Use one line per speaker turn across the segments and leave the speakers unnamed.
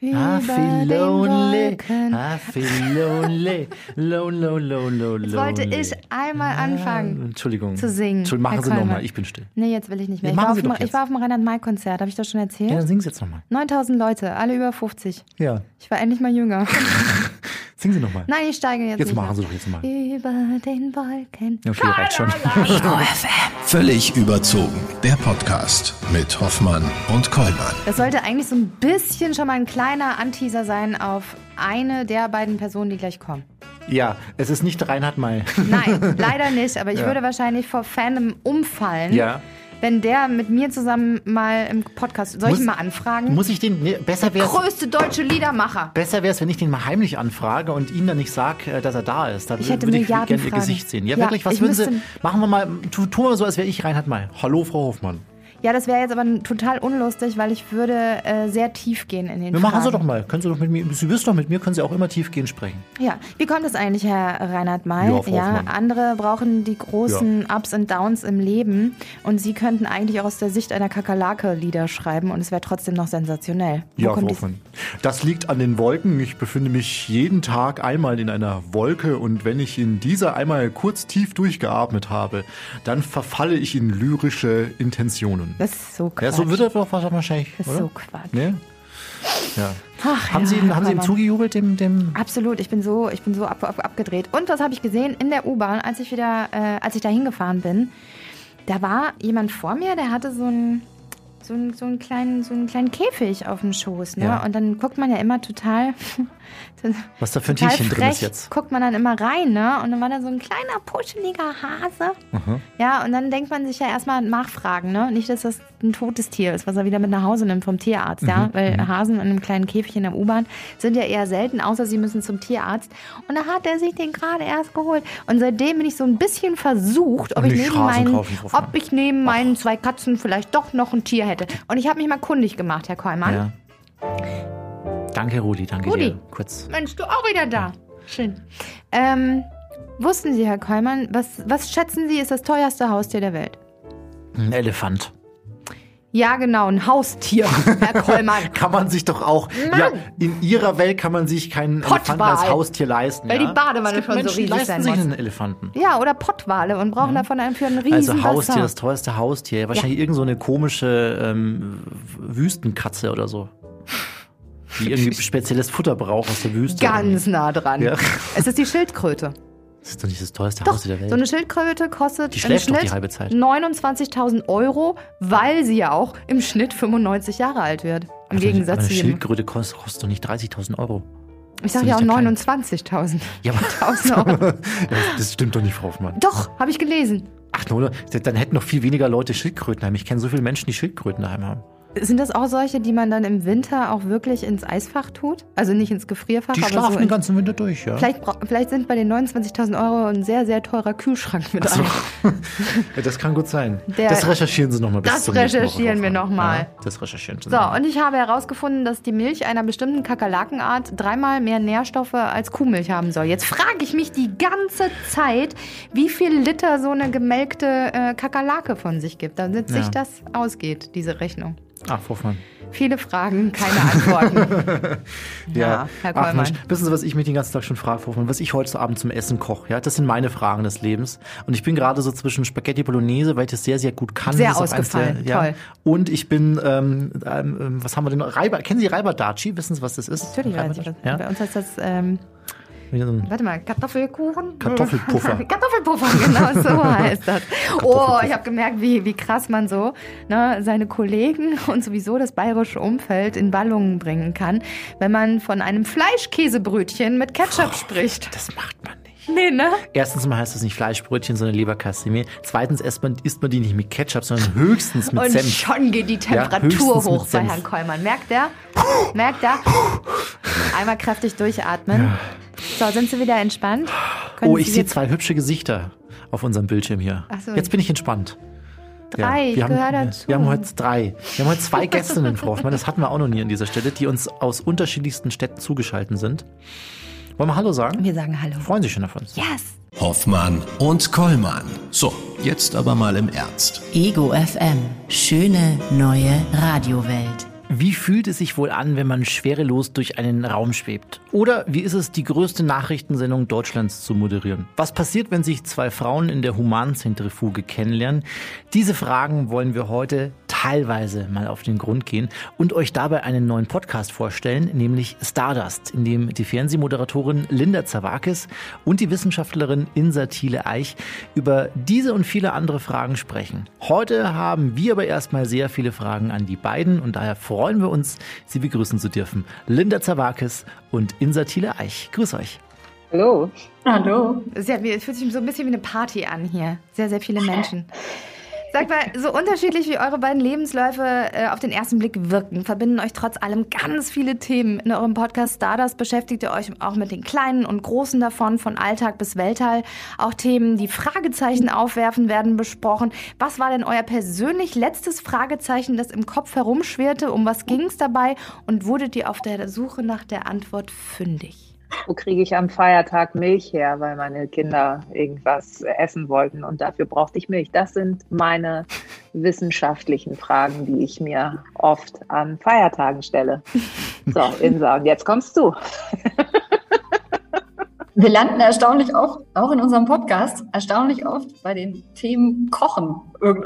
I
Über
feel lonely. I feel lonely, low, low, low, low,
Jetzt wollte ich einmal anfangen.
Entschuldigung.
zu singen,
Entschuldigung, machen
Herr
Sie nochmal, ich bin still.
Nee, jetzt will ich nicht mehr.
Ja,
ich, war auf
Sie
dem,
doch
ich war auf dem Reinhard-May-Konzert, habe ich das schon erzählt?
Ja, dann singen Sie jetzt nochmal.
9000 Leute, alle über 50.
Ja,
Ich war endlich mal jünger.
singen Sie nochmal.
Nein, ich steige jetzt,
Jetzt machen. Sie doch jetzt mal.
Über den Wolken.
Okay, reicht schon.
Völlig überzogen. Der Podcast mit Hoffmann und Kollmann.
Das sollte eigentlich so ein bisschen schon mal ein kleiner Anteaser sein auf eine der beiden Personen, die gleich kommen.
Ja, es ist nicht Reinhard May.
Nein, leider nicht, aber ich
Ja.
würde wahrscheinlich vor Fandom umfallen,
Ja.
Wenn der mit mir zusammen mal im Podcast. Soll ich
Muss-
ihn mal anfragen?
Muss ich den, nee, besser wäre es,
Größte deutsche Liedermacher.
besser wär's, wenn ich den mal heimlich anfrage und ihn dann nicht sage, dass er da ist. Dann
Ich hätte
würde ich gerne ihr. Gesicht sehen. Ja,
Ja,
wirklich, was
ich
würden Sie, machen wir mal, tu, wir so, als wäre ich Reinhard May. Hallo, Frau Hoffmann.
Ja, das wäre jetzt aber total unlustig, weil ich würde äh, sehr tief gehen in den
Wir machen. Sie doch mal. Können Sie doch mit mir, Sie wissen doch, mit mir können Sie auch immer tiefgehend sprechen.
Ja, wie kommt es eigentlich, Herr Reinhard May?
Ja, Hoffmann.
andere brauchen die großen Ups und Downs im Leben und Sie könnten eigentlich auch aus der Sicht einer Kakerlake Lieder schreiben und es wäre trotzdem noch sensationell. Wo
Ja,
kommt
Hoffmann. Das liegt an den Wolken. Ich befinde mich jeden Tag einmal in einer Wolke und wenn ich in dieser einmal kurz tief durchgeatmet habe, dann verfalle ich in lyrische Intentionen.
Das ist so Quatsch.
Ja, so wird er doch wahrscheinlich,
Das ist
oder?
so Quatsch.
Ne? Ja.
Ach,
Haben
ja,
Sie ihm, haben Sie ihm zugejubelt, dem, dem
Absolut, ich bin so, ich bin so ab, ab, abgedreht. Und was habe ich gesehen in der U-Bahn, als ich wieder, äh, als ich da hingefahren bin? Da war jemand vor mir, der hatte so einen, so einen, so einen kleinen, so einen kleinen Käfig auf dem Schoß, ne?
Ja.
Und dann guckt man ja immer total,
was da für ein Tierchen drin ist jetzt?
guckt man dann immer rein, ne? Und dann war da so ein kleiner puscheliger Hase. Ja, und dann denkt man sich ja erstmal nachfragen, ne? Nicht, dass das ein totes Tier ist, was er wieder mit nach Hause nimmt vom Tierarzt,
Mhm,
ja? Weil Hasen in einem kleinen Käfig in der U-Bahn sind ja eher selten, außer sie müssen zum Tierarzt. Und da hat er sich den gerade erst geholt. Und seitdem bin ich so ein bisschen versucht, ob ich neben meinen, ob ich neben meinen zwei Katzen vielleicht doch noch ein Tier hätte. Und ich habe mich mal kundig gemacht, Herr Kollmann.
Ja. Danke, Rudi, danke
Rudi.
dir. Kurz.
Mensch, du auch wieder da. Schön. Ähm, wussten Sie, Herr Kollmann, was, was schätzen Sie ist das teuerste Haustier der Welt?
Ein Elefant.
Ja, genau, ein Haustier, Herr Kollmann.
Kann man sich doch auch,
Mann.
ja, in ihrer Welt kann man sich keinen Elefanten als. Haustier leisten.
Weil
ja?
die Badewanne schon so
Menschen, die
riesig
leisten
sein
sich
muss.
einen Elefanten.
Ja, oder Pottwale und brauchen davon einen für einen riesen
Also Haustier,
Bassin.
das teuerste Haustier. Wahrscheinlich irgend so eine komische ähm, Wüstenkatze oder so. Die irgendwie spezielles Futter braucht aus der Wüste.
Ganz nah dran.
Ja.
Es ist die Schildkröte.
Das ist doch nicht das teuerste
Doch,
Haustier der Welt.
so eine Schildkröte kostet
Die
im
schläft doch
Schnitt
die halbe Zeit.
29.000 Euro, weil sie ja auch im Schnitt 95 Jahre alt wird. Im
Aber
Gegensatz
eine
zu jedem.
Schildkröte kostet, kostet doch nicht 30.000 Euro.
Ich sage ja auch
doch nicht der
29.000.
Ja, aber
1000 Euro.
Ja, das stimmt doch nicht, Frau Hoffmann.
Doch, habe ich gelesen.
Ach, nur, dann hätten noch viel weniger Leute Schildkröten. Ich kenne so viele Menschen, die Schildkröten daheim haben.
Sind das auch solche, die man dann im Winter auch wirklich ins Eisfach tut? Also nicht ins Gefrierfach,
Die
aber
schlafen
so
den ganzen Winter durch, ja.
vielleicht, vielleicht sind bei den 29.000 Euro ein sehr, sehr teurer Kühlschrank mit
So. ja, das kann gut sein.
Der-
das recherchieren Sie nochmal bis
Das
zum
recherchieren wir
Hoffmann.
noch mal.
Ja, das recherchieren Sie
So, und ich habe herausgefunden, dass die Milch einer bestimmten Kakerlakenart dreimal mehr Nährstoffe als Kuhmilch haben soll. Jetzt frage ich mich die ganze Zeit, wie viel Liter so eine gemelkte äh, Kakerlake von sich gibt, damit sich
Ja.
das ausgeht, diese Rechnung.
Ach, Frau Hoffmann.
Viele Fragen, keine Antworten. Ja, Herr
Ach,
Kollmann.
Mensch, wissen Sie, was ich mich den ganzen Tag schon frage, Frau Hoffmann? Was ich heute Abend zum Essen koche? Ja, das sind meine Fragen des Lebens. Und ich bin gerade so zwischen Spaghetti Bolognese, weil ich das sehr, sehr gut kann.
Sehr ausgefallen.
ja.
Toll.
Und ich bin, ähm, ähm, was haben wir denn? noch? Reiber, kennen Sie Reibadachi? Wissen Sie, was das ist?
Natürlich weiß ich.
Ja?
Bei uns heißt das, ähm, warte mal, Kartoffelkuchen?
Kartoffelpuffer.
Kartoffelpuffer, genau so heißt das. Oh, ich habe gemerkt, wie, wie krass man so ne, seine Kollegen und sowieso das bayerische Umfeld in Ballungen bringen kann, wenn man von einem Fleischkäsebrötchen mit Ketchup spricht.
Das macht man nicht.
Nee, ne?
Erstens mal heißt das nicht Fleischbrötchen, sondern Leberkassimi. Zweitens isst man, isst man die nicht mit Ketchup, sondern höchstens mit
Und
Senf.
schon geht die Temperatur
mit
hoch bei. Herrn Kollmann. Merkt er? Merkt er? Einmal kräftig durchatmen. So, sind Sie wieder entspannt? Können
Oh, ich sehe zwei hübsche Gesichter auf unserem Bildschirm hier.
Ach so.
Jetzt bin ich entspannt.
drei, ich
wir, haben,
gehöre dazu.
wir haben heute drei. Wir haben heute zwei Gästinnen, Frau Hoffmann. Das hatten wir auch noch nie an dieser Stelle, die uns aus unterschiedlichsten Städten zugeschaltet sind. Wollen wir Hallo sagen?
Wir sagen Hallo.
Freuen Sie schon auf uns.
Yes!
Hoffmann und Kollmann. So, jetzt aber mal im Ernst.
Ego FM. Schöne neue Radiowelt.
Wie fühlt es sich wohl an, wenn man schwerelos durch einen Raum schwebt? Oder wie ist es, die größte Nachrichtensendung Deutschlands zu moderieren? Was passiert, wenn sich zwei Frauen in der Humanzentrifuge kennenlernen? Diese Fragen wollen wir heute teilweise mal auf den Grund gehen und euch dabei einen neuen Podcast vorstellen, nämlich Stardust, in dem die Fernsehmoderatorin Linda Zawakis und die Wissenschaftlerin Insa Thiele Eich über diese und viele andere Fragen sprechen. Heute haben wir aber erstmal sehr viele Fragen an die beiden und daher freuen wir uns, Sie begrüßen zu dürfen. Linda Zawakis und Insa Thiele Eich. Grüß euch.
Hallo.
Hallo. Es fühlt sich so ein bisschen wie eine Party an hier. Sehr, sehr viele Menschen. Sag mal, so unterschiedlich wie eure beiden Lebensläufe äh, auf den ersten Blick wirken, verbinden euch trotz allem ganz viele Themen. In eurem Podcast Stardust beschäftigt ihr euch auch mit den kleinen und großen davon, von Alltag bis Weltall. Auch Themen, die Fragezeichen aufwerfen, werden besprochen. Was war denn euer persönlich letztes Fragezeichen, das im Kopf herumschwirrte? Um was ging es dabei? Und wurdet ihr auf der Suche nach der Antwort fündig?
Wo kriege ich am Feiertag Milch her, weil meine Kinder irgendwas essen wollten und dafür brauchte ich Milch? Das sind meine wissenschaftlichen Fragen, die ich mir oft an Feiertagen stelle. So, Insa, und jetzt kommst du.
Wir landen erstaunlich oft, auch in unserem Podcast, erstaunlich oft bei den Themen Kochen.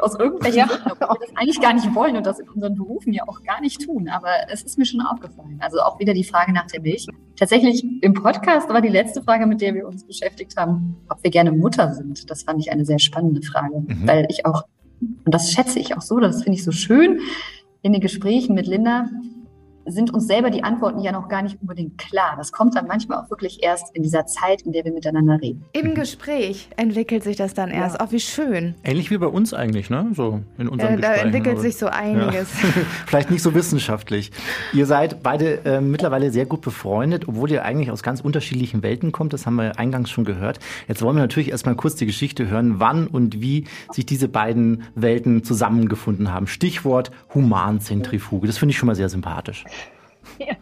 aus irgendwelchen ja. Gründen, obwohl wir das eigentlich gar nicht wollen und das in unseren Berufen ja auch gar nicht tun. Aber es ist mir schon aufgefallen. Also auch wieder die Frage nach der Milch. Tatsächlich im Podcast war die letzte Frage, mit der wir uns beschäftigt haben, ob wir gerne Mutter sind. Das fand ich eine sehr spannende Frage, mhm. weil ich auch, und das schätze ich auch so, das finde ich so schön, in den Gesprächen mit Linda, sind uns selber die Antworten ja noch gar nicht unbedingt klar. Das kommt dann manchmal auch wirklich erst in dieser Zeit, in der wir miteinander reden.
Im Gespräch entwickelt sich das dann erst. Auch ja. oh, wie schön.
Ähnlich wie bei uns eigentlich, ne? So in unserem
äh, Da entwickelt sich so einiges.
Ja. Vielleicht nicht so wissenschaftlich. Ihr seid beide äh, mittlerweile sehr gut befreundet, obwohl ihr eigentlich aus ganz unterschiedlichen Welten kommt. Das haben wir eingangs schon gehört. Jetzt wollen wir natürlich erstmal kurz die Geschichte hören, wann und wie sich diese beiden Welten zusammengefunden haben. Stichwort Humanzentrifuge. Das finde ich schon mal sehr sympathisch.
Ja.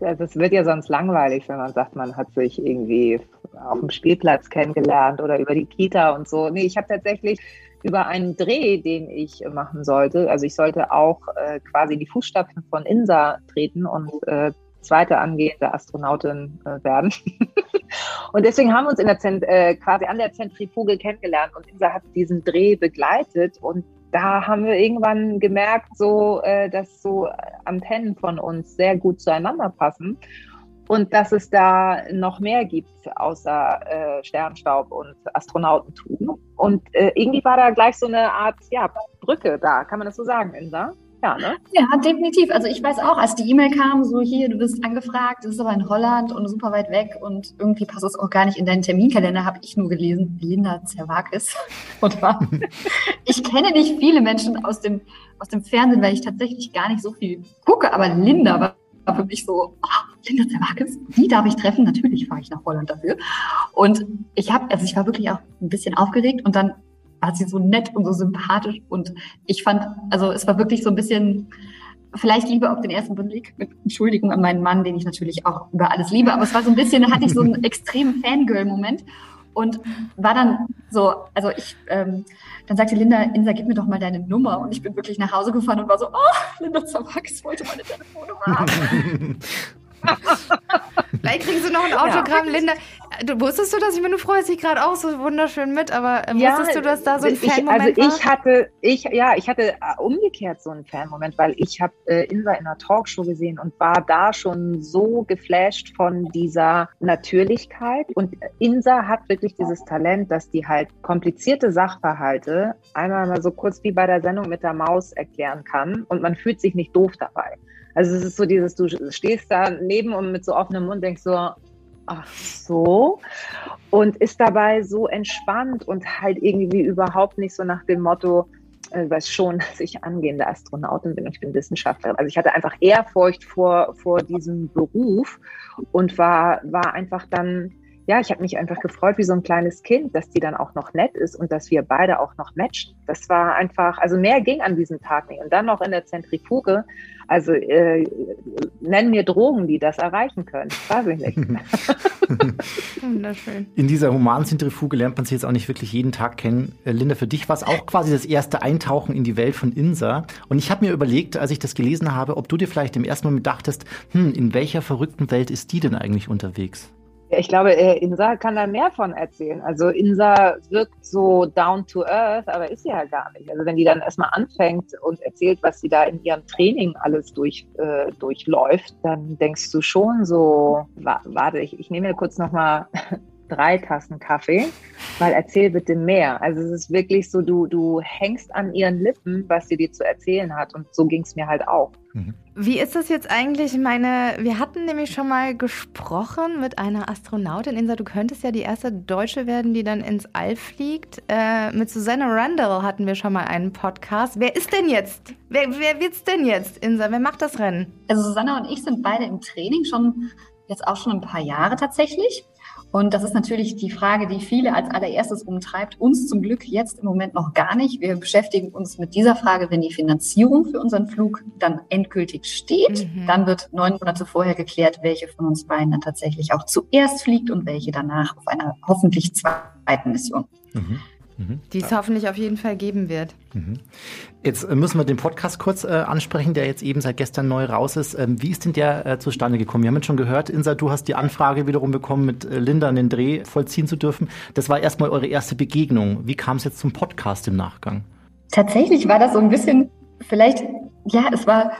Das wird ja sonst langweilig, wenn man sagt, man hat sich irgendwie auf dem Spielplatz kennengelernt oder über die Kita und so. Nee, ich habe tatsächlich über einen Dreh, den ich machen sollte, also ich sollte auch äh, quasi die Fußstapfen von Insa treten und äh, zweite angehende Astronautin äh, werden. und deswegen haben wir uns in der Zent äh, quasi an der Zentrifuge kennengelernt und Insa hat diesen Dreh begleitet und da haben wir irgendwann gemerkt, so, äh, dass so Antennen von uns sehr gut zueinander passen und dass es da noch mehr gibt außer äh, Sternstaub und Astronautentum. Und äh, irgendwie war da gleich so eine Art ja, Brücke da, kann man das so sagen, Insa?
Ja, ne? Ja, definitiv. Also ich weiß auch, als die E-Mail kam, so hier, du bist angefragt, das ist aber in Holland und super weit weg und irgendwie passt es auch gar nicht in deinen Terminkalender, habe ich nur gelesen, Linda Zerwakis. War, ich kenne nicht viele Menschen aus dem, aus dem Fernsehen, weil ich tatsächlich gar nicht so viel gucke, aber Linda war für mich so, oh, Linda Zerwakis, die darf ich treffen. Natürlich fahre ich nach Holland dafür. Und ich habe, also ich war wirklich auch ein bisschen aufgeregt und dann war sie so nett und so sympathisch. Und ich fand, also es war wirklich so ein bisschen, vielleicht Liebe auf den ersten Blick, mit Entschuldigung an meinen Mann, den ich natürlich auch über alles liebe, aber es war so ein bisschen, hatte ich so einen extremen Fangirl-Moment und war dann so, also ich, ähm, dann sagte Linda, Insa, gib mir doch mal deine Nummer und ich bin wirklich nach Hause gefahren und war so, oh, Linda Zawakis wollte meine Telefonnummer haben.
Vielleicht kriegst du noch ein Autogramm, ja. Linda. Du wusstest du das? Ich meine, du freust dich gerade auch so wunderschön mit, aber äh, ja, wusstest du, dass da so ein Fanmoment
also ich hatte, ich ja, ich hatte äh, umgekehrt so einen Fanmoment, weil ich habe äh, Insa in einer Talkshow gesehen und war da schon so geflasht von dieser Natürlichkeit. Und Insa hat wirklich dieses Talent, dass die halt komplizierte Sachverhalte einmal mal so kurz wie bei der Sendung mit der Maus erklären kann und man fühlt sich nicht doof dabei. Also es ist so dieses, du stehst da neben und mit so offenem Mund denkst so, ach so, und ist dabei so entspannt und halt irgendwie überhaupt nicht so nach dem Motto, äh, weiß schon, dass ich angehende Astronautin bin und ich bin Wissenschaftlerin. Also ich hatte einfach Ehrfurcht vor, vor diesem Beruf und war, war einfach dann ja, ich habe mich einfach gefreut wie so ein kleines Kind, dass die dann auch noch nett ist und dass wir beide auch noch matchen. Das war einfach, also mehr ging an diesem Tag nicht. Und dann noch in der Zentrifuge, also äh, nennen mir Drogen, die das erreichen können. Weiß ich nicht.
Wunderschön. In dieser Humanzentrifuge lernt man sich jetzt auch nicht wirklich jeden Tag kennen. Äh, Linda, für dich war es auch quasi das erste Eintauchen in die Welt von Insa. Und ich habe mir überlegt, als ich das gelesen habe, ob du dir vielleicht im ersten Moment dachtest, hm, in welcher verrückten Welt ist die denn eigentlich unterwegs?
Ich glaube, äh, Insa kann da mehr von erzählen. Also Insa wirkt so down to earth, aber ist sie ja gar nicht. Also wenn die dann erstmal anfängt und erzählt, was sie da in ihrem Training alles durch, äh, durchläuft, dann denkst du schon so, wa warte, ich, ich nehme mir kurz nochmal drei Tassen Kaffee, weil erzähl bitte mehr. Also es ist wirklich so, du, du hängst an ihren Lippen, was sie dir zu erzählen hat. Und so ging es mir halt auch.
Mhm. Wie ist das jetzt eigentlich? Ich meine, wir hatten nämlich schon mal gesprochen mit einer Astronautin. Insa, du könntest ja die erste Deutsche werden, die dann ins All fliegt. Äh, mit Susanne Randall hatten wir schon mal einen Podcast. Wer ist denn jetzt? Wer, wer wird's denn jetzt, Insa? Wer macht das Rennen?
Also Susanne und ich sind beide im Training schon jetzt auch schon ein paar Jahre tatsächlich. Und das ist natürlich die Frage, die viele als allererstes umtreibt. Uns zum Glück jetzt im Moment noch gar nicht. Wir beschäftigen uns mit dieser Frage, wenn die Finanzierung für unseren Flug dann endgültig steht. Mhm. Dann wird neun Monate vorher geklärt, welche von uns beiden dann tatsächlich auch zuerst fliegt und welche danach auf einer hoffentlich zweiten Mission. Mhm.
Mhm. Die es hoffentlich auf jeden Fall geben wird.
Mhm. Jetzt äh, müssen wir den Podcast kurz äh, ansprechen, der jetzt eben seit gestern neu raus ist. Ähm, wie ist denn der äh, zustande gekommen? Wir haben jetzt schon gehört, Insa, du hast die Anfrage wiederum bekommen, mit äh, Linda den Dreh vollziehen zu dürfen. Das war erstmal eure erste Begegnung. Wie kam es jetzt zum Podcast im Nachgang?
Tatsächlich war das so ein bisschen, vielleicht, ja, es war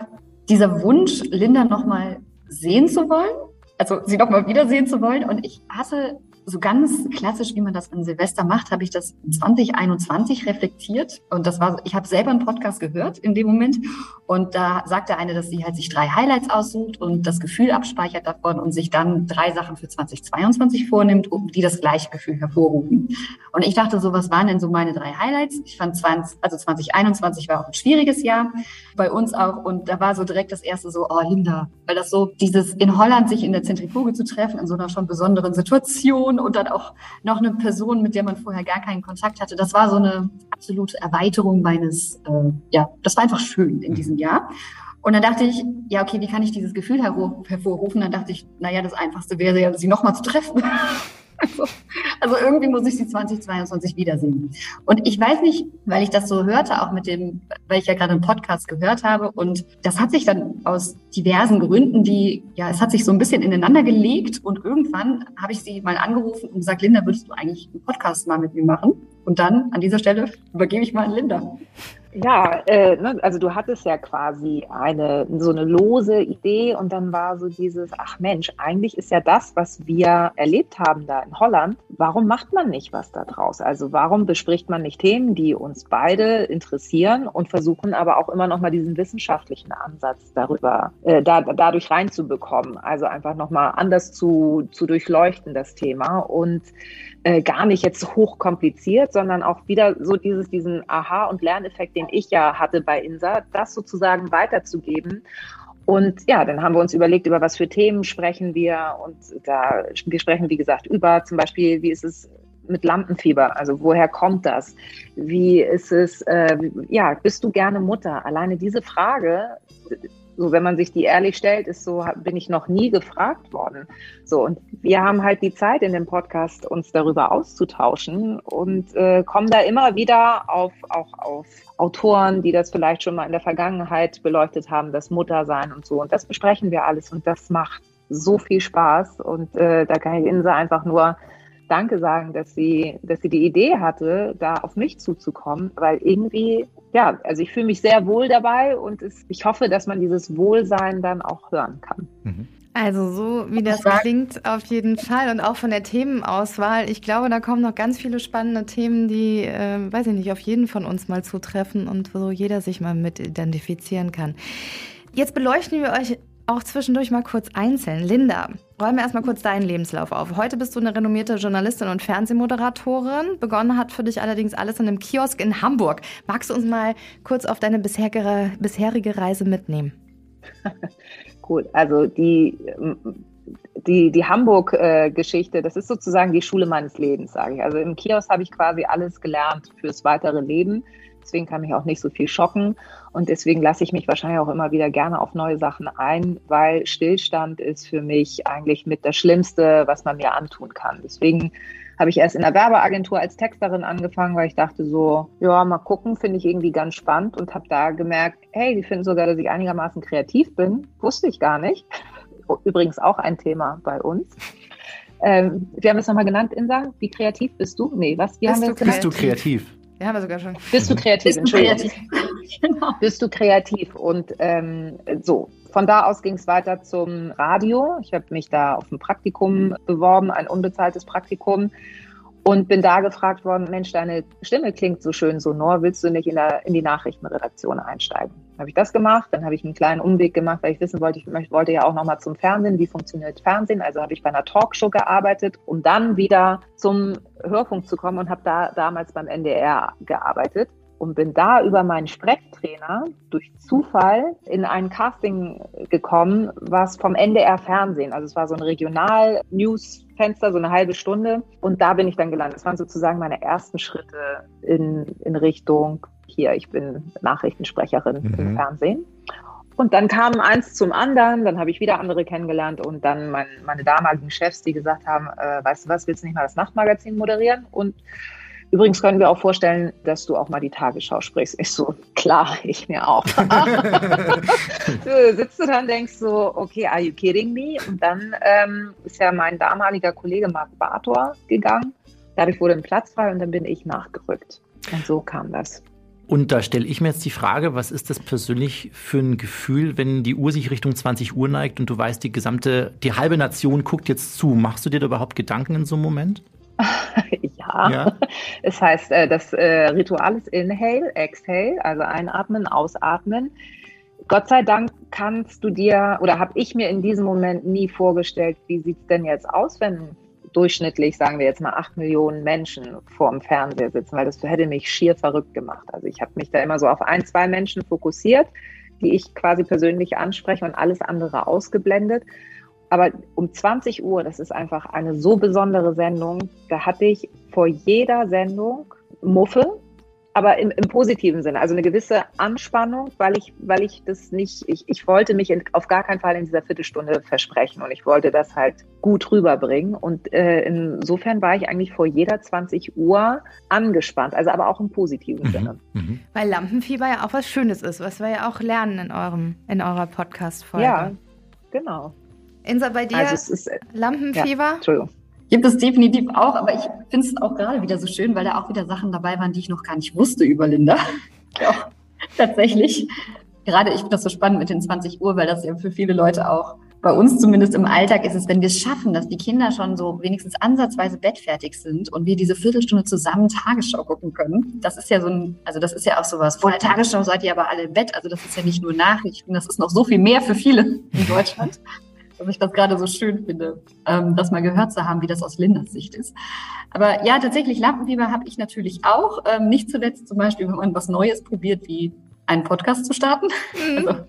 dieser Wunsch, Linda nochmal sehen zu wollen, also sie nochmal wiedersehen zu wollen. Und ich hatte so ganz klassisch, wie man das an Silvester macht, habe ich das 2021 reflektiert. Und das war, ich habe selber einen Podcast gehört in dem Moment. Und da sagte eine, dass sie halt sich drei Highlights aussucht und das Gefühl abspeichert davon und sich dann drei Sachen für 2022 vornimmt, die das gleiche Gefühl hervorrufen. Und ich dachte so, was waren denn so meine drei Highlights? Ich fand 20, also 2021 war auch ein schwieriges Jahr bei uns auch. Und da war so direkt das erste so, oh Linda, weil das so dieses in Holland sich in der Zentrifuge zu treffen, in so einer schon besonderen Situation und dann auch noch eine Person, mit der man vorher gar keinen Kontakt hatte. Das war so eine absolute Erweiterung meines, äh, ja, das war einfach schön in diesem Jahr. Und dann dachte ich, ja, okay, wie kann ich dieses Gefühl hervorrufen? Dann dachte ich, naja, das Einfachste wäre ja, sie nochmal zu treffen. Also, also, irgendwie muss ich sie 2022 wiedersehen. Und ich weiß nicht, weil ich das so hörte, auch mit dem, weil ich ja gerade einen Podcast gehört habe. Und das hat sich dann aus diversen Gründen, die, ja, es hat sich so ein bisschen ineinander gelegt. Und irgendwann habe ich sie mal angerufen und gesagt, Linda, würdest du eigentlich einen Podcast mal mit mir machen? Und dann an dieser Stelle übergebe ich mal an Linda.
Ja, äh, ne, also du hattest ja quasi eine so eine lose Idee und dann war so dieses, ach Mensch, eigentlich ist ja das, was wir erlebt haben da in Holland, warum macht man nicht was da draus? Also warum bespricht man nicht Themen, die uns beide interessieren und versuchen aber auch immer noch mal diesen wissenschaftlichen Ansatz darüber, äh, da, dadurch reinzubekommen, also einfach noch mal anders zu, zu durchleuchten das Thema und äh, gar nicht jetzt hochkompliziert, sondern auch wieder so dieses, diesen Aha- und Lerneffekt, den ich ja hatte bei INSA, das sozusagen weiterzugeben. Und ja, dann haben wir uns überlegt, über was für Themen sprechen wir. Und da, wir sprechen, wie gesagt, über zum Beispiel, wie ist es mit Lampenfieber? Also woher kommt das? Wie ist es, äh, ja, bist du gerne Mutter? Alleine diese Frage so, wenn man sich die ehrlich stellt, ist so, bin ich noch nie gefragt worden. So, und wir haben halt die Zeit in dem Podcast, uns darüber auszutauschen und äh, kommen da immer wieder auf, auch auf Autoren, die das vielleicht schon mal in der Vergangenheit beleuchtet haben, das Muttersein und so. Und das besprechen wir alles und das macht so viel Spaß. Und äh, da kann ich Insa einfach nur Danke sagen, dass sie, dass sie die Idee hatte, da auf mich zuzukommen, weil irgendwie, ja, also ich fühle mich sehr wohl dabei und es, ich hoffe, dass man dieses Wohlsein dann auch hören kann.
Mhm. Also so wie das klingt auf jeden Fall und auch von der Themenauswahl. Ich glaube, da kommen noch ganz viele spannende Themen, die, äh, weiß ich nicht, auf jeden von uns mal zutreffen und wo jeder sich mal mit identifizieren kann. Jetzt beleuchten wir euch auch zwischendurch mal kurz einzeln. Linda, räumen wir erstmal kurz deinen Lebenslauf auf. Heute bist du eine renommierte Journalistin und Fernsehmoderatorin. Begonnen hat für dich allerdings alles in einem Kiosk in Hamburg. Magst du uns mal kurz auf deine bisherige, bisherige Reise mitnehmen?
Gut, also die die, die Hamburg-Geschichte, das ist sozusagen die Schule meines Lebens, sage ich. Also im Kiosk habe ich quasi alles gelernt fürs weitere Leben. Deswegen kann mich auch nicht so viel schocken. Und deswegen lasse ich mich wahrscheinlich auch immer wieder gerne auf neue Sachen ein, weil Stillstand ist für mich eigentlich mit das Schlimmste, was man mir antun kann. Deswegen habe ich erst in der Werbeagentur als Texterin angefangen, weil ich dachte so, ja, mal gucken, finde ich irgendwie ganz spannend und habe da gemerkt, hey, die finden sogar, dass ich einigermaßen kreativ bin. Wusste ich gar nicht. Übrigens auch ein Thema bei uns. Ähm, wir haben es nochmal genannt, Insa. Wie kreativ bist du? Nee, was? Wie
bist
haben wir
du, bist du kreativ?
Ja, haben wir sogar schon.
Bist du kreativ?
Bist du
Entschuldigung.
kreativ? genau.
Bist du kreativ? Und ähm, so, von da aus ging es weiter zum Radio. Ich habe mich da auf ein Praktikum beworben, ein unbezahltes Praktikum. Und bin da gefragt worden, Mensch, deine Stimme klingt so schön sonor, willst du nicht in, der, in die Nachrichtenredaktion einsteigen? Habe ich das gemacht, dann habe ich einen kleinen Umweg gemacht, weil ich wissen wollte, ich möchte, wollte ja auch nochmal zum Fernsehen, wie funktioniert Fernsehen. Also habe ich bei einer Talkshow gearbeitet, um dann wieder zum Hörfunk zu kommen und habe da damals beim NDR gearbeitet und bin da über meinen Sprechtrainer durch Zufall in ein Casting gekommen, was vom NDR Fernsehen, also es war so ein Regional-News-Fenster, so eine halbe Stunde. Und da bin ich dann gelandet. Das waren sozusagen meine ersten Schritte in, in Richtung, hier, ich bin Nachrichtensprecherin
Mhm.
im Fernsehen. Und dann kam eins zum anderen, dann habe ich wieder andere kennengelernt und dann mein, meine damaligen Chefs, die gesagt haben, äh, weißt du was, willst du nicht mal das Nachtmagazin moderieren? Und übrigens können wir auch vorstellen, dass du auch mal die Tagesschau sprichst. Ich so, klar, ich mir auch. du sitzt du dann, denkst so, okay, are you kidding me? Und dann ähm, ist ja mein damaliger Kollege Marc Bartor gegangen. Dadurch wurde ein Platz frei und dann bin ich nachgerückt. Und so kam das.
Und da stelle ich mir jetzt die Frage, was ist das persönlich für ein Gefühl, wenn die Uhr sich Richtung 20 Uhr neigt und du weißt, die gesamte, die halbe Nation guckt jetzt zu. Machst du dir da überhaupt Gedanken in so einem Moment?
ja.
Ja.
Es heißt, äh, das äh, Ritual ist Inhale, Exhale, also einatmen, ausatmen. Gott sei Dank kannst du dir oder habe ich mir in diesem Moment nie vorgestellt, wie sieht's denn jetzt aus, wenn durchschnittlich, sagen wir jetzt mal, acht Millionen Menschen vor dem Fernseher sitzen, weil das hätte mich schier verrückt gemacht. Also ich habe mich da immer so auf ein, zwei Menschen fokussiert, die ich quasi persönlich anspreche und alles andere ausgeblendet. Aber um 20 Uhr, das ist einfach eine so besondere Sendung, da hatte ich vor jeder Sendung Muffe, aber im, im positiven Sinne, also eine gewisse Anspannung, weil ich, weil ich das nicht, ich, ich wollte mich in, auf gar keinen Fall in dieser Viertelstunde versprechen und ich wollte das halt gut rüberbringen. Und äh, insofern war ich eigentlich vor jeder 20 Uhr angespannt, also aber auch im positiven Sinne.
Mhm.
Weil Lampenfieber ja auch was Schönes ist, was wir ja auch lernen in, eurem, in eurer Podcast-Folge.
Ja, genau.
Insa, bei dir
Also es ist, äh,
Lampenfieber?
Entschuldigung.
Gibt es definitiv auch, aber ich finde es auch gerade wieder so schön, weil da auch wieder Sachen dabei waren, die ich noch gar nicht wusste über Linda. Ja, tatsächlich. Gerade ich finde das so spannend mit den 20 Uhr, weil das ja für viele Leute auch bei uns zumindest im Alltag ist es, wenn wir es schaffen, dass die Kinder schon so wenigstens ansatzweise bettfertig sind und wir diese Viertelstunde zusammen Tagesschau gucken können. Das ist ja so ein, also das ist ja auch sowas. Vor der Tagesschau seid ihr aber alle im Bett. Also das ist ja nicht nur Nachrichten, das ist noch so viel mehr für viele in Deutschland dass ich das gerade so schön finde, ähm, das mal gehört zu haben, wie das aus Lindas Sicht ist. Aber ja, tatsächlich, Lampenfieber habe ich natürlich auch. Ähm, nicht zuletzt zum Beispiel, wenn man was Neues probiert, wie einen Podcast zu starten. Also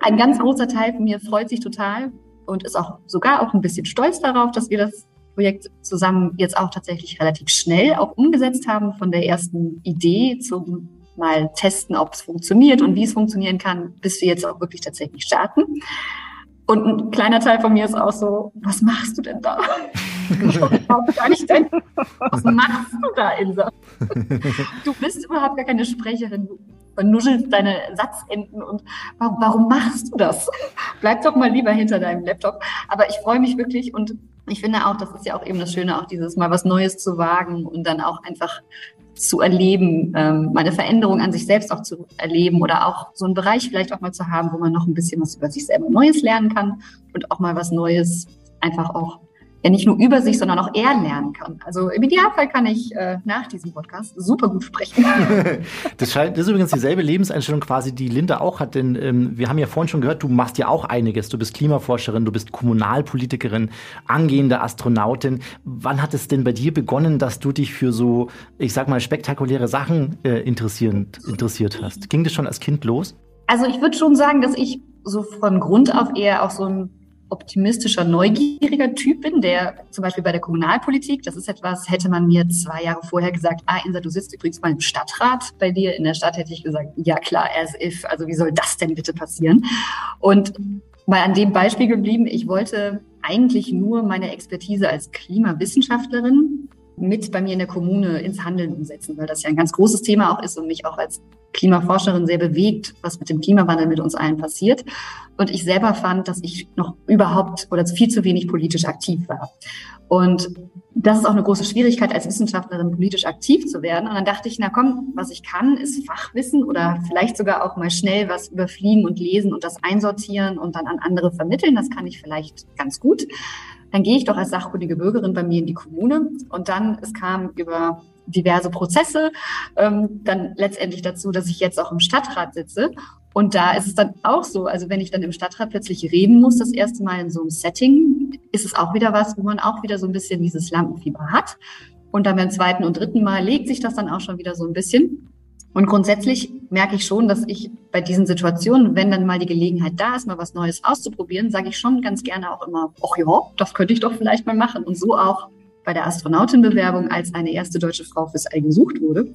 ein ganz großer Teil von mir freut sich total und ist auch sogar auch ein bisschen stolz darauf, dass wir das Projekt zusammen jetzt auch tatsächlich relativ schnell auch umgesetzt haben, von der ersten Idee zum mal testen, ob es funktioniert und wie es funktionieren kann, bis wir jetzt auch wirklich tatsächlich starten. Und ein kleiner Teil von mir ist auch so, was machst du denn da? Überhaupt gar was machst du da, Insa? Du bist überhaupt gar keine Sprecherin. Du vernuschelst deine Satzenden und warum, warum machst du das? Bleib doch mal lieber hinter deinem Laptop. Aber ich freue mich wirklich und ich finde auch, das ist ja auch eben das Schöne, auch dieses Mal was Neues zu wagen und dann auch einfach zu erleben, ähm, meine Veränderung an sich selbst auch zu erleben oder auch so einen Bereich vielleicht auch mal zu haben, wo man noch ein bisschen was über sich selber Neues lernen kann und auch mal was Neues einfach auch ja nicht nur über sich, sondern auch er lernen kann. Also im Idealfall kann ich äh, nach diesem Podcast super gut sprechen.
Das, scheint, das ist übrigens dieselbe Lebenseinstellung quasi, die Linda auch hat, denn ähm, wir haben ja vorhin schon gehört, du machst ja auch einiges. Du bist Klimaforscherin, du bist Kommunalpolitikerin, angehende Astronautin. Wann hat es denn bei dir begonnen, dass du dich für so, ich sag mal, spektakuläre Sachen äh, interessiert, interessiert hast? Ging das schon als Kind los?
Also ich würde schon sagen, dass ich so von Grund auf eher auch so ein optimistischer, neugieriger Typ bin, der zum Beispiel bei der Kommunalpolitik, das ist etwas, hätte man mir zwei Jahre vorher gesagt, ah, Insa, du sitzt übrigens mal im Stadtrat bei dir in der Stadt, hätte ich gesagt, ja klar, as if, also wie soll das denn bitte passieren? Und mal an dem Beispiel geblieben, ich wollte eigentlich nur meine Expertise als Klimawissenschaftlerin mit bei mir in der Kommune ins Handeln umsetzen, weil das ja ein ganz großes Thema auch ist und mich auch als Klimaforscherin sehr bewegt, was mit dem Klimawandel mit uns allen passiert. Und ich selber fand, dass ich noch überhaupt oder viel zu wenig politisch aktiv war. Und das ist auch eine große Schwierigkeit, als Wissenschaftlerin politisch aktiv zu werden. Und dann dachte ich, na komm, was ich kann, ist Fachwissen oder vielleicht sogar auch mal schnell was überfliegen und lesen und das einsortieren und dann an andere vermitteln. Das kann ich vielleicht ganz gut dann gehe ich doch als sachkundige Bürgerin bei mir in die Kommune und dann, es kam über diverse Prozesse, ähm, dann letztendlich dazu, dass ich jetzt auch im Stadtrat sitze. Und da ist es dann auch so, also wenn ich dann im Stadtrat plötzlich reden muss, das erste Mal in so einem Setting, ist es auch wieder was, wo man auch wieder so ein bisschen dieses Lampenfieber hat. Und dann beim zweiten und dritten Mal legt sich das dann auch schon wieder so ein bisschen. Und grundsätzlich merke ich schon, dass ich bei diesen Situationen, wenn dann mal die Gelegenheit da ist, mal was Neues auszuprobieren, sage ich schon ganz gerne auch immer, ach ja, das könnte ich doch vielleicht mal machen. Und so auch bei der Astronautenbewerbung, als eine erste deutsche Frau fürs All gesucht wurde,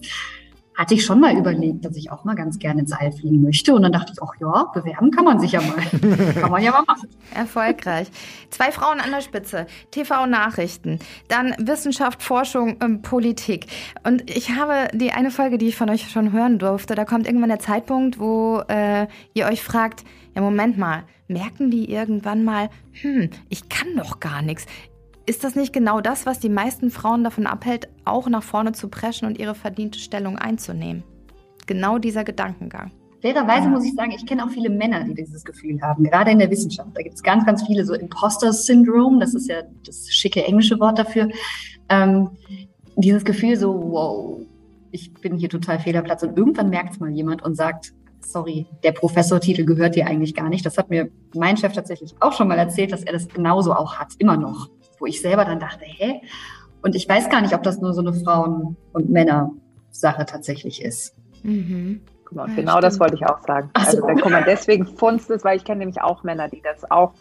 hatte ich schon mal überlegt, dass ich auch mal ganz gerne ins All fliegen möchte. Und dann dachte ich, ach ja, bewerben kann man sich ja mal. kann man ja mal machen.
Erfolgreich. Zwei Frauen an der Spitze, TV-Nachrichten, dann Wissenschaft, Forschung, ähm, Politik. Und ich habe die eine Folge, die ich von euch schon hören durfte, da kommt irgendwann der Zeitpunkt, wo äh, ihr euch fragt, ja, Moment mal, merken die irgendwann mal, hm, ich kann doch gar nichts. Ist das nicht genau das, was die meisten Frauen davon abhält, auch nach vorne zu preschen und ihre verdiente Stellung einzunehmen? Genau dieser Gedankengang.
Fairerweise muss ich sagen, ich kenne auch viele Männer, die dieses Gefühl haben, gerade in der Wissenschaft. Da gibt es ganz, ganz viele so Imposter-Syndrom, das ist ja das schicke englische Wort dafür. Ähm, dieses Gefühl so, wow, ich bin hier total Fehlerplatz. Und irgendwann merkt es mal jemand und sagt, sorry, der Professortitel gehört dir eigentlich gar nicht. Das hat mir mein Chef tatsächlich auch schon mal erzählt, dass er das genauso auch hat, immer noch wo ich selber dann dachte, hä? Und ich weiß gar nicht, ob das nur so eine Frauen- und Männer-Sache tatsächlich ist.
Mhm. Mal, ja, genau das wollte ich auch sagen. Ach also, so. guck mal, deswegen funzt es, weil ich kenne nämlich auch Männer, die das auch,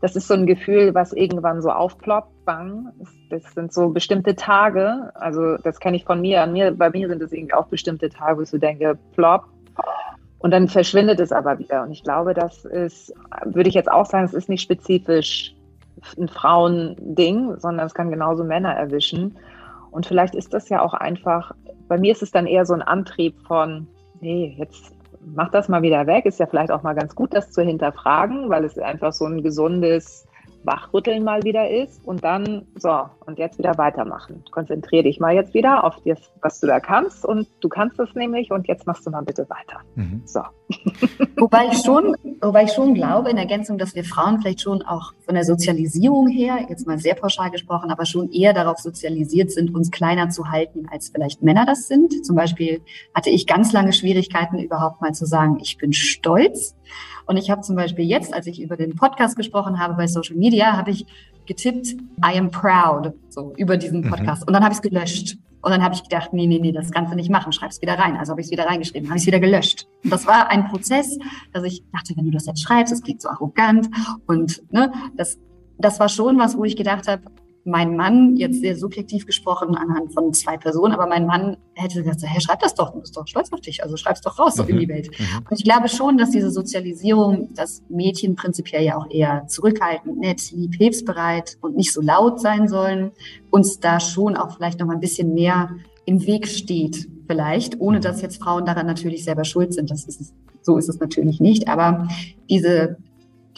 das ist so ein Gefühl, was irgendwann so aufploppt, bang. Das sind so bestimmte Tage, also das kenne ich von mir. An mir, bei mir sind es irgendwie auch bestimmte Tage, wo ich so denke, plopp. Und dann verschwindet es aber wieder. Und ich glaube, das ist, würde ich jetzt auch sagen, es ist nicht spezifisch ein Frauending, sondern es kann genauso Männer erwischen. Und vielleicht ist das ja auch einfach, bei mir ist es dann eher so ein Antrieb von, nee, jetzt mach das mal wieder weg. Ist ja vielleicht auch mal ganz gut, das zu hinterfragen, weil es einfach so ein gesundes Wachrütteln mal wieder ist und dann so und jetzt wieder weitermachen. Konzentriere dich mal jetzt wieder auf das, was du da kannst und du kannst es nämlich und jetzt machst du mal bitte weiter. Mhm. So.
Wobei ich schon, wobei ich schon glaube in Ergänzung, dass wir Frauen vielleicht schon auch von der Sozialisierung her, jetzt mal sehr pauschal gesprochen, aber schon eher darauf sozialisiert sind, uns kleiner zu halten, als vielleicht Männer das sind. Zum Beispiel hatte ich ganz lange Schwierigkeiten, überhaupt mal zu sagen, ich bin stolz und ich habe zum Beispiel jetzt, als ich über den Podcast gesprochen habe bei Social Media, habe ich getippt, I am proud, so über diesen mhm. Podcast. Mhm. Und dann habe ich es gelöscht. Und dann habe ich gedacht, nee, nee, nee, das kannst du nicht machen, schreib es wieder rein. Also habe ich es wieder reingeschrieben, habe ich es wieder gelöscht. Und das war ein Prozess, dass ich dachte, wenn du das jetzt schreibst, das klingt so arrogant. Und ne, das, das war schon was, wo ich gedacht habe, mein Mann, jetzt sehr subjektiv gesprochen anhand von zwei Personen, aber mein Mann hätte gesagt, hey, schreib das doch, du bist doch stolz auf dich, also schreib's doch raus so in die mhm. Welt. Mhm. Und ich glaube schon, dass diese Sozialisierung, dass Mädchen prinzipiell ja auch eher zurückhaltend, nett, lieb, hilfsbereit und nicht so laut sein sollen, uns da schon auch vielleicht noch mal ein bisschen mehr im Weg steht, vielleicht, ohne dass jetzt Frauen daran natürlich selber schuld sind. Das ist es, so ist es natürlich nicht. Aber diese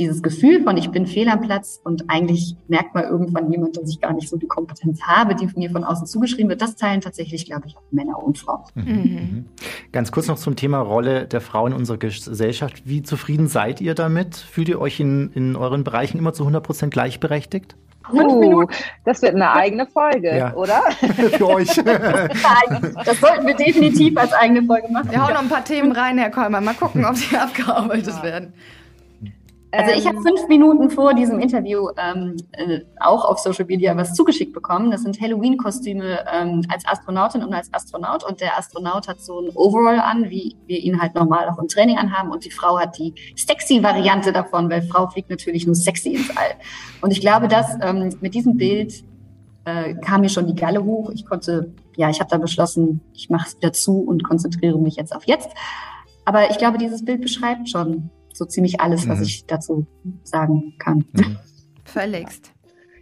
dieses Gefühl von, ich bin fehl am Platz und eigentlich merkt mal irgendwann jemand, dass ich gar nicht so die Kompetenz habe, die mir von außen zugeschrieben wird, das teilen tatsächlich, glaube ich, Männer und Frauen. Mhm.
Mhm. Ganz kurz noch zum Thema Rolle der Frau in unserer Gesellschaft. Wie zufrieden seid ihr damit? Fühlt ihr euch in, in euren Bereichen immer zu 100 Prozent gleichberechtigt?
Uh, das wird eine eigene Folge, ja. oder?
Für euch.
Das sollten wir definitiv als eigene Folge machen.
Wir hauen noch ein paar Themen rein, Herr Kolmer. Mal gucken, ob sie abgearbeitet ja. werden.
Also ich habe
Ähm,
fünf Minuten vor diesem Interview ähm, äh, auch auf Social Media was zugeschickt bekommen. Das sind Halloween-Kostüme ähm, als Astronautin und als Astronaut. Und der Astronaut hat so ein Overall an, wie wir ihn halt normal auch im Training anhaben. Und die Frau hat die sexy Variante davon, weil Frau fliegt natürlich nur sexy ins All. Und ich glaube, dass ähm, mit diesem Bild äh, kam mir schon die Galle hoch. Ich konnte, ja, ich habe da beschlossen, ich mache es wieder zu und konzentriere mich jetzt auf jetzt. Aber ich glaube, dieses Bild beschreibt schon so ziemlich alles, was
Mhm.
ich dazu sagen kann.
Völligst.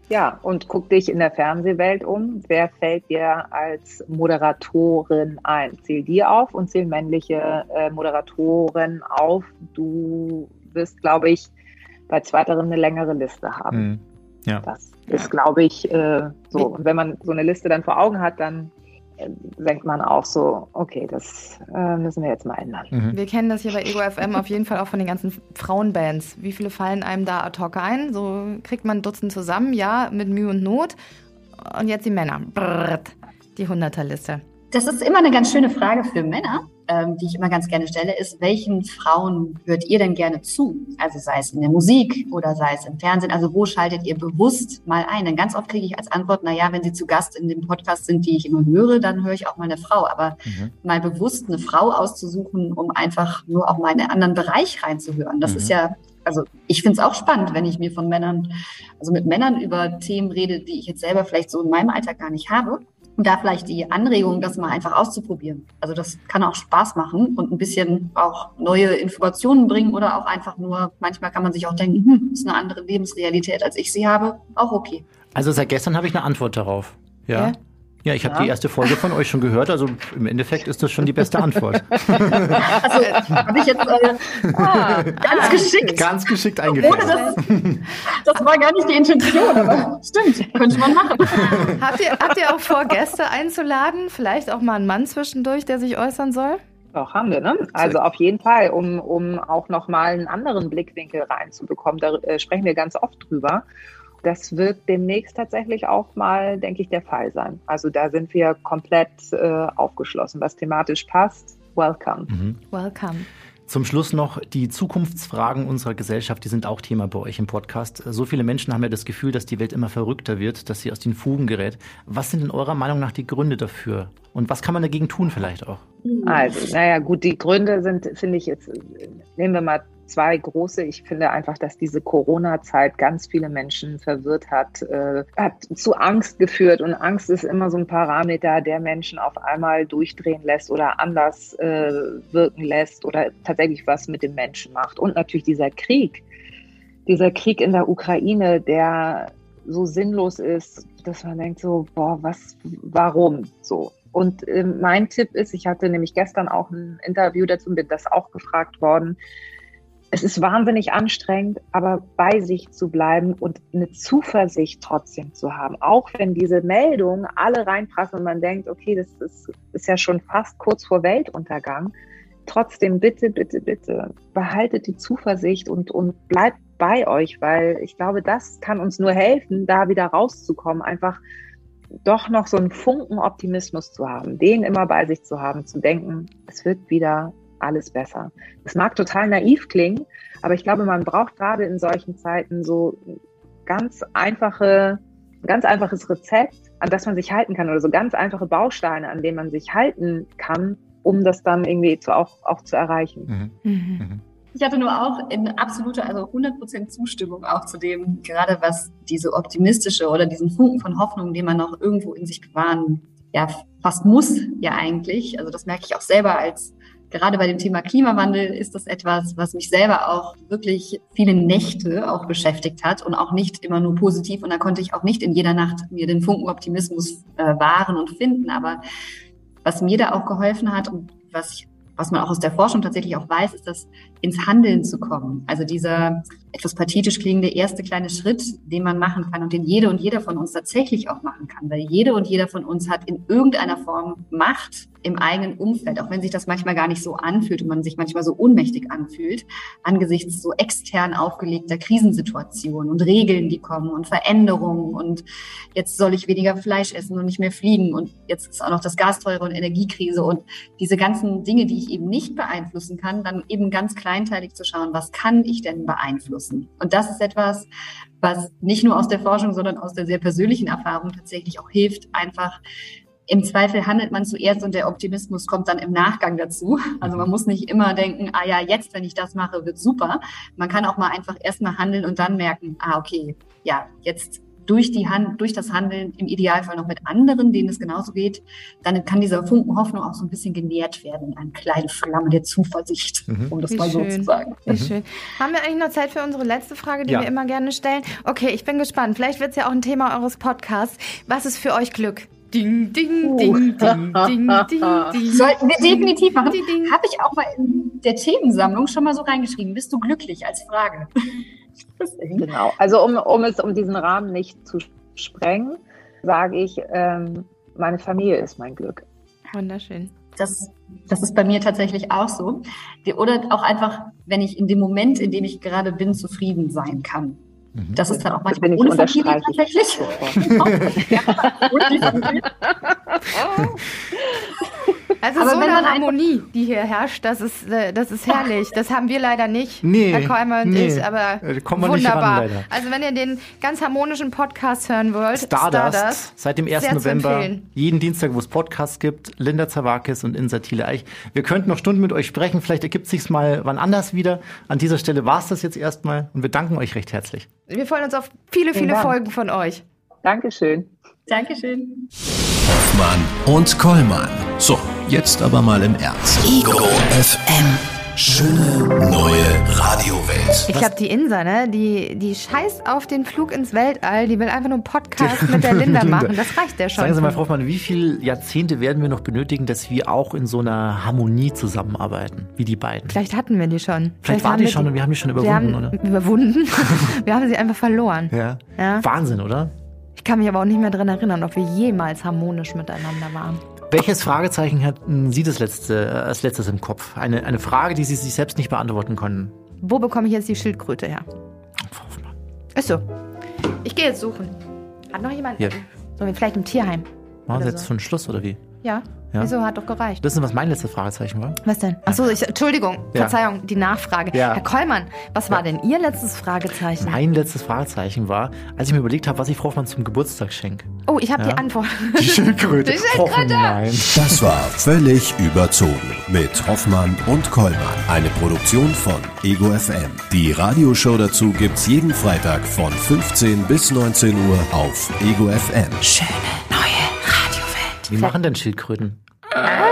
Ja, und guck dich in der Fernsehwelt um. Wer fällt dir als Moderatorin ein? Zähl dir auf und zähl männliche äh, Moderatoren auf. Du wirst, glaube ich, bei zweiterem eine längere Liste haben.
Mhm. Ja.
Das ist, glaube ich, äh, so. Und wenn man so eine Liste dann vor Augen hat, dann denkt man auch so, okay, das äh, müssen wir jetzt mal ändern.
Mhm.
Wir kennen das hier bei Ego FM auf jeden Fall auch von den ganzen Frauenbands. Wie viele fallen einem da ad hoc ein? So kriegt man ein Dutzend zusammen, ja, mit Mühe und Not. Und jetzt die Männer. Brrrt, die Hunderterliste.
Das ist immer eine ganz schöne Frage für Männer, ähm, die ich immer ganz gerne stelle, ist, welchen Frauen hört ihr denn gerne zu? Also sei es in der Musik oder sei es im Fernsehen. Also wo schaltet ihr bewusst mal ein? Denn ganz oft kriege ich als Antwort, na ja, wenn sie zu Gast in dem Podcast sind, die ich immer höre, dann höre ich auch mal eine Frau. Aber
Mhm.
mal bewusst eine Frau auszusuchen, um einfach nur auch mal in einen anderen Bereich reinzuhören. Das
Mhm.
ist ja, also ich finde es auch spannend, wenn ich mir von Männern, also mit Männern über Themen rede, die ich jetzt selber vielleicht so in meinem Alltag gar nicht habe. Und da vielleicht die Anregung, das mal einfach auszuprobieren. Also das kann auch Spaß machen und ein bisschen auch neue Informationen bringen oder auch einfach nur, manchmal kann man sich auch denken, hm, ist eine andere Lebensrealität, als ich sie habe. Auch okay.
Also seit gestern habe ich eine Antwort darauf. Ja.
Ja?
Ja, ich habe
Ja.
die erste Folge von euch schon gehört, also im Endeffekt ist das schon die beste Antwort.
Also habe ich jetzt äh,
Ah,
ganz geschickt.
Ganz geschickt eingefasst.
das, das war gar nicht die Intention, aber stimmt, könnte man machen.
Habt ihr, habt ihr auch vor, Gäste einzuladen? Vielleicht auch mal einen Mann zwischendurch, der sich äußern soll?
Doch, haben wir, ne? Also auf jeden Fall, um, um auch nochmal einen anderen Blickwinkel reinzubekommen. Da äh, sprechen wir ganz oft drüber. Das wird demnächst tatsächlich auch mal, denke ich, der Fall sein. Also da sind wir komplett äh, aufgeschlossen. Was thematisch passt, welcome.
Mhm.
Welcome.
Zum Schluss noch die Zukunftsfragen unserer Gesellschaft, die sind auch Thema bei euch im Podcast. So viele Menschen haben ja das Gefühl, dass die Welt immer verrückter wird, dass sie aus den Fugen gerät. Was sind in eurer Meinung nach die Gründe dafür? Und was kann man dagegen tun vielleicht auch?
Also, naja, gut, die Gründe sind, finde ich jetzt, nehmen wir mal zwei große. Ich finde einfach, dass diese Corona-Zeit ganz viele Menschen verwirrt hat, äh, hat zu Angst geführt. Und Angst ist immer so ein Parameter, der Menschen auf einmal durchdrehen lässt oder anders äh, wirken lässt oder tatsächlich was mit dem Menschen macht. Und natürlich dieser Krieg, dieser Krieg in der Ukraine, der so sinnlos ist, dass man denkt so, boah, was, warum so? Und äh, mein Tipp ist, ich hatte nämlich gestern auch ein Interview dazu, bin das auch gefragt worden. Es ist wahnsinnig anstrengend, aber bei sich zu bleiben und eine Zuversicht trotzdem zu haben. Auch wenn diese Meldungen alle reinprassen und man denkt, okay, das ist, ist ja schon fast kurz vor Weltuntergang. Trotzdem bitte, bitte, bitte behaltet die Zuversicht und, und bleibt bei euch, weil ich glaube, das kann uns nur helfen, da wieder rauszukommen. Einfach doch noch so einen Funken Optimismus zu haben, den immer bei sich zu haben, zu denken, es wird wieder alles besser. Das mag total naiv klingen, aber ich glaube, man braucht gerade in solchen Zeiten so ganz einfache, ganz einfaches Rezept, an das man sich halten kann oder so ganz einfache Bausteine, an denen man sich halten kann, um das dann irgendwie zu, auch, auch zu erreichen.
Mhm.
Mhm.
Mhm.
Ich hatte nur auch in absoluter, also 100% Zustimmung auch zu dem, gerade was diese optimistische oder diesen Funken von Hoffnung, den man noch irgendwo in sich bewahren, ja, fast muss, ja eigentlich. Also das merke ich auch selber als, gerade bei dem Thema Klimawandel ist das etwas, was mich selber auch wirklich viele Nächte auch beschäftigt hat und auch nicht immer nur positiv. Und da konnte ich auch nicht in jeder Nacht mir den Funken Optimismus äh, wahren und finden. Aber was mir da auch geholfen hat und was ich was man auch aus der Forschung tatsächlich auch weiß, ist, dass ins Handeln zu kommen. Also dieser etwas pathetisch klingende erste kleine Schritt, den man machen kann und den jede und jeder von uns tatsächlich auch machen kann. Weil jede und jeder von uns hat in irgendeiner Form Macht im eigenen Umfeld, auch wenn sich das manchmal gar nicht so anfühlt und man sich manchmal so ohnmächtig anfühlt, angesichts so extern aufgelegter Krisensituationen und Regeln, die kommen und Veränderungen und jetzt soll ich weniger Fleisch essen und nicht mehr fliegen und jetzt ist auch noch das Gas teurer und Energiekrise und diese ganzen Dinge, die ich eben nicht beeinflussen kann, dann eben ganz kleinteilig zu schauen, was kann ich denn beeinflussen? Und das ist etwas, was nicht nur aus der Forschung, sondern aus der sehr persönlichen Erfahrung tatsächlich auch hilft, einfach im Zweifel handelt man zuerst und der Optimismus kommt dann im Nachgang dazu. Also man muss nicht immer denken, ah ja, jetzt, wenn ich das mache, wird super. Man kann auch mal einfach erstmal handeln und dann merken, ah, okay, ja, jetzt durch die Hand, durch das Handeln im Idealfall noch mit anderen, denen es genauso geht, dann kann dieser Funken Hoffnung auch so ein bisschen genährt werden in eine kleine Flamme der Zuversicht, mhm. um das
Wie
mal
schön.
so zu sagen.
Wie schön. Haben wir eigentlich noch Zeit für unsere letzte Frage, die
Ja.
wir immer gerne stellen? Okay, ich bin gespannt. Vielleicht wird es ja auch ein Thema eures Podcasts. Was ist für euch Glück? Ding, ding, ding, ding, ding, ding, ding.
Sollten wir definitiv machen. Habe ich auch mal in der Themensammlung schon mal so reingeschrieben. Bist du glücklich als Frage?
Genau. Also um, um es um diesen Rahmen nicht zu sprengen, sage ich, ähm, meine Familie ist mein Glück.
Wunderschön.
Das, das ist bei mir tatsächlich auch so. Oder auch einfach, wenn ich in dem Moment, in dem ich gerade bin, zufrieden sein kann. Das ist dann auch manchmal
bin ich,
ohne Familie tatsächlich. Ja.
Also
Aber
so eine Harmonie, die hier herrscht, das ist, äh, das ist herrlich. Das haben wir leider nicht,
Nee,
Herr Kolmer und
nee.
ich, aber
nicht
wunderbar.
ran, leider.
Also wenn ihr den ganz harmonischen Podcast hören wollt,
Stardust, seit dem 1.
sehr zu
November, jeden Dienstag, wo es Podcasts gibt, Linda Zawakis und Insa Thiele Eich. Wir könnten noch Stunden mit euch sprechen, vielleicht ergibt sich's mal wann anders wieder. An dieser Stelle war's das jetzt erstmal und wir danken euch recht herzlich.
Wir freuen uns auf viele, viele
Dank.
Folgen von euch.
Dankeschön.
Dankeschön.
Hoffmann und Kollmann. So, jetzt aber mal im Ernst. Ego FM. Schöne neue Radiowelt.
Ich glaube, die Insa, ne, die, die scheißt auf den Flug ins Weltall. Die will einfach nur einen Podcast mit der Linda machen. Das reicht ja schon.
Sagen Sie mal, Frau Hoffmann, wie viele Jahrzehnte werden wir noch benötigen, dass wir auch in so einer Harmonie zusammenarbeiten, wie die beiden?
Vielleicht hatten wir die schon.
Vielleicht war
haben
die
wir
schon und wir haben die schon
wir
überwunden,
haben
oder?
Überwunden. wir haben sie einfach verloren.
Ja.
Ja.
Wahnsinn, oder?
Ich kann mich aber auch nicht mehr dran erinnern, ob wir jemals harmonisch miteinander waren.
Welches Fragezeichen hatten Sie das letzte, äh, als letztes im Kopf? Eine, eine Frage, die Sie sich selbst nicht beantworten konnten.
Wo bekomme ich jetzt die Schildkröte her?
Frau Hoffmann.
Ist so. Ich gehe jetzt suchen. Hat noch jemand?
Ja.
Wir vielleicht im Tierheim?
Machen Sie jetzt
so.
schon Schluss, oder wie?
Ja.
Ja.
Wieso? Hat doch gereicht.
Wissen Sie, was mein letztes Fragezeichen war?
Was denn? Achso, ich, Entschuldigung,
Ja.
Verzeihung, die Nachfrage.
Ja.
Herr Kollmann, was war denn Ihr letztes Fragezeichen?
Mein letztes Fragezeichen war, als ich mir überlegt habe, was ich Frau Hoffmann zum Geburtstag schenke.
Oh, ich habe
Ja.
die Antwort.
Die Schildkröte.
Die Schildkröte.
Oh nein.
Das war völlig überzogen mit Hoffmann und Kollmann. Eine Produktion von Ego FM. Die Radioshow dazu gibt's jeden Freitag von 15 bis 19 Uhr auf Ego FM.
Schöne neue
Wie machen denn Schildkröten?
Ah.